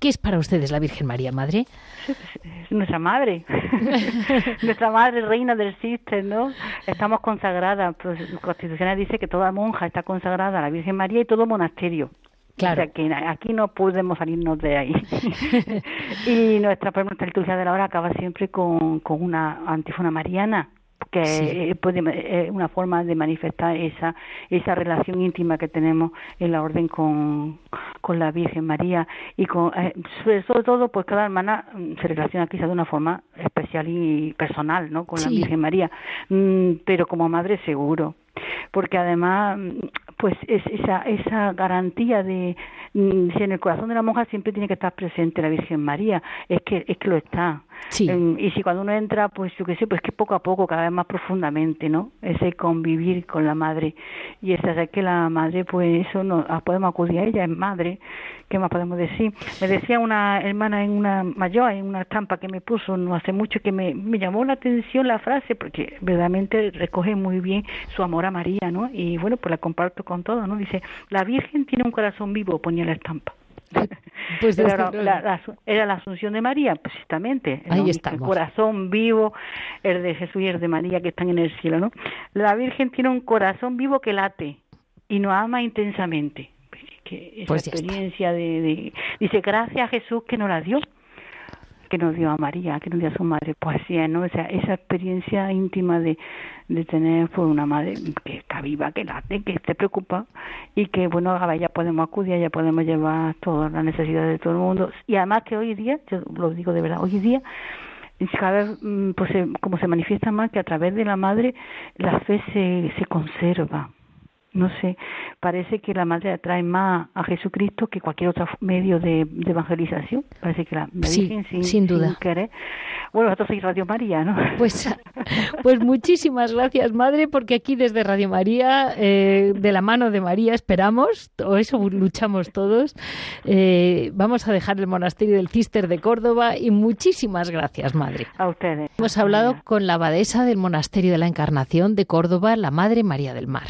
¿Qué es para ustedes la Virgen María, madre? Es nuestra madre, <laughs> nuestra madre reina del sistema, ¿no? Estamos consagradas, pues Constitucional dice que toda monja está consagrada a la Virgen María y todo monasterio. Claro. O sea que aquí no podemos salirnos de ahí. <laughs> y nuestra, nuestra liturgia de la hora acaba siempre con, con una antífona mariana que es puede, una forma de manifestar esa esa relación íntima que tenemos en la orden con, con la Virgen María y con eh, sobre todo pues cada hermana mm, se relaciona quizá de una forma especial y personal no con la Virgen María. Mm, pero como madre seguro. Porque además mm, pues es esa esa garantía de si en el corazón de la monja siempre tiene que estar presente la Virgen María es que es que lo está y si cuando uno entra, pues yo qué sé, pues que poco a poco, cada vez más profundamente, ¿no? Ese convivir con la madre. Y es que la madre, pues eso no podemos acudir a ella, es madre. ¿Qué más podemos decir? Me decía una hermana en una mayor, en una estampa que me puso no hace mucho, que me, me llamó la atención la frase, porque verdaderamente recoge muy bien su amor a María, ¿no? Y bueno, pues la comparto con todo, ¿no? Dice, la Virgen tiene un corazón vivo, ponía la estampa. <laughs> Pues era, la, era, la, Asunción de María, precisamente. Ahí El corazón vivo, el de Jesús y el de María que están en el cielo, ¿no? La Virgen tiene un corazón vivo que late y nos ama intensamente. Que esa pues experiencia de, Dice, gracias a Jesús que nos la dio que nos dio a María, que nos dio a su madre, pues así ¿no? O sea, esa experiencia íntima de, de tener pues, una madre que está viva, que late, que esté preocupada y que, bueno, a ella podemos acudir, ya podemos llevar todas las necesidades de todo el mundo. Y además que hoy día, yo lo digo de verdad, hoy día cada vez mm, pues como se manifiesta más que a través de la madre la fe se, se conserva no sé, parece que la madre atrae más a Jesucristo que cualquier otro medio de, evangelización. Parece que la sí, sin, duda. querer. Bueno, vosotros sois Radio María, ¿no? Pues, pues muchísimas gracias, madre, porque aquí desde Radio María, eh, de la mano de María, esperamos, o eso luchamos todos. Eh, vamos a dejar el monasterio del Cister de Córdoba y muchísimas gracias, madre. A ustedes. Hemos hablado con la abadesa del monasterio de la Encarnación de Córdoba, la Madre María del Mar.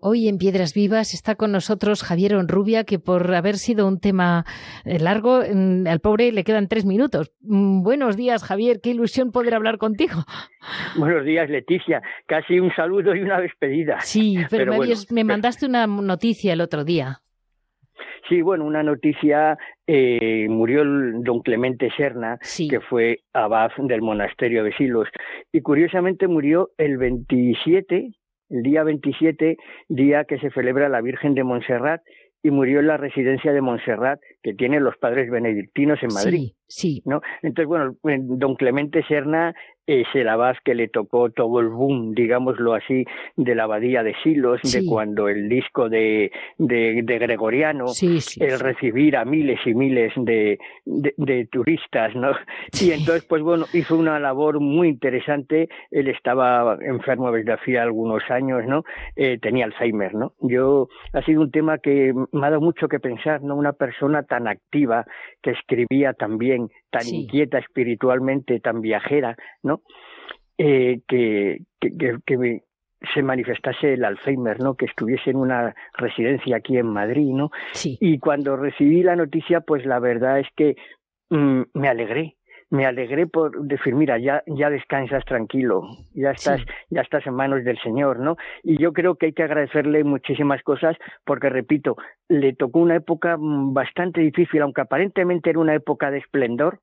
Hoy en Piedras Vivas está con nosotros Javier Onrubia, que por haber sido un tema eh, largo, al pobre le quedan tres minutos. Mm, buenos días, Javier, qué ilusión poder hablar contigo. <laughs> Buenos días, Leticia. Casi un saludo y una despedida. Sí, pero, me, mandaste una noticia el otro día. Sí, bueno, una noticia, eh, murió el don Clemente Serna, que fue abad del monasterio de Silos, y curiosamente murió el 27 el día 27, día que se celebra la Virgen de Montserrat, y murió en la residencia de Montserrat que tienen los padres benedictinos en Madrid. Sí, ¿no? Entonces, bueno, don Clemente Serna es el abad que le tocó todo el boom, digámoslo así, de la abadía de Silos, de cuando el disco de, de, Gregoriano, el recibir a miles y miles de, de, turistas, ¿no? <laughs> Y entonces, pues bueno, hizo una labor muy interesante. Él estaba enfermo desde hacía algunos años, ¿no? Eh, tenía Alzheimer, ¿no? Yo, ha sido un tema que me ha dado mucho que pensar, ¿no? Una persona tan activa, que escribía tan bien, tan inquieta espiritualmente, tan viajera, ¿no? Eh, que, que, que, se manifestase el Alzheimer, ¿no? Que estuviese en una residencia aquí en Madrid, ¿no? Sí. Y cuando recibí la noticia, pues la verdad es que mm, me alegré, me alegré por decir, mira, ya, ya descansas tranquilo, ya estás, ya estás en manos del Señor, ¿no? Y yo creo que hay que agradecerle muchísimas cosas porque, repito, le tocó una época mm, bastante difícil, aunque aparentemente era una época de esplendor,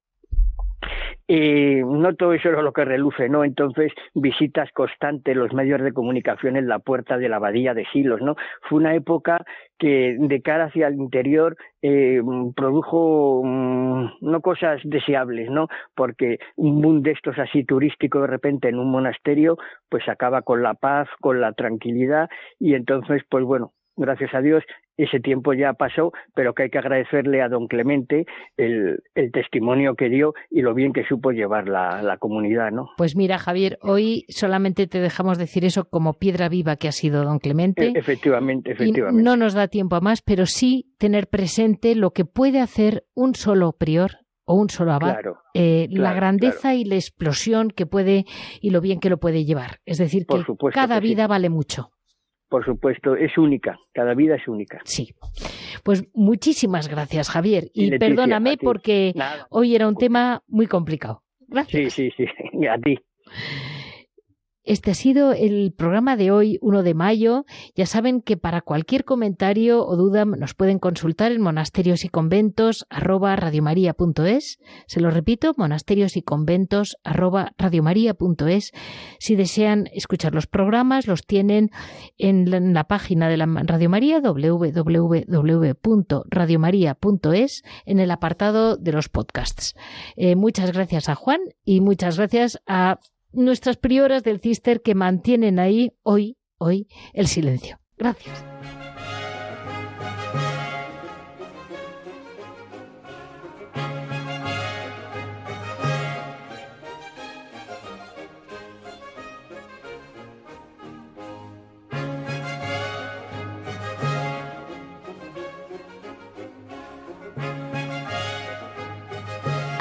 y no todo eso era lo que reluce, ¿no? Entonces, visitas constantes, los medios de comunicación en la puerta de la abadía de Silos, ¿no? Fue una época que de cara hacia el interior eh, produjo mm, no cosas deseables, ¿no? Porque un mundo de estos así turístico de repente en un monasterio, pues acaba con la paz, con la tranquilidad y entonces, pues bueno, gracias a Dios, ese tiempo ya pasó, pero que hay que agradecerle a don Clemente el, testimonio que dio y lo bien que supo llevar la, comunidad, ¿no? Pues mira, Javier, hoy solamente te dejamos decir eso como piedra viva que ha sido don Clemente. E, efectivamente, efectivamente. no nos da tiempo a más, pero sí tener presente lo que puede hacer un solo prior o un solo abad, eh, la grandeza y la explosión que puede y lo bien que lo puede llevar. Es decir, que cada vida vale mucho. Por supuesto, es única, cada vida es única. Sí. Pues muchísimas gracias, Javier. Y, perdóname porque hoy era un tema muy complicado. Gracias. Sí, sí, sí, <laughs> a ti. Este ha sido el programa de hoy, 1 de mayo. Ya saben que para cualquier comentario o duda nos pueden consultar en monasterios y conventos. Se lo repito, monasterios y conventos. Si desean escuchar los programas, los tienen en la, página de la Radio María, www.radiomaria.es, en el apartado de los podcasts. Eh, muchas gracias a Juan y muchas gracias a nuestras prioras del Cister que mantienen ahí hoy, hoy, el silencio. Gracias.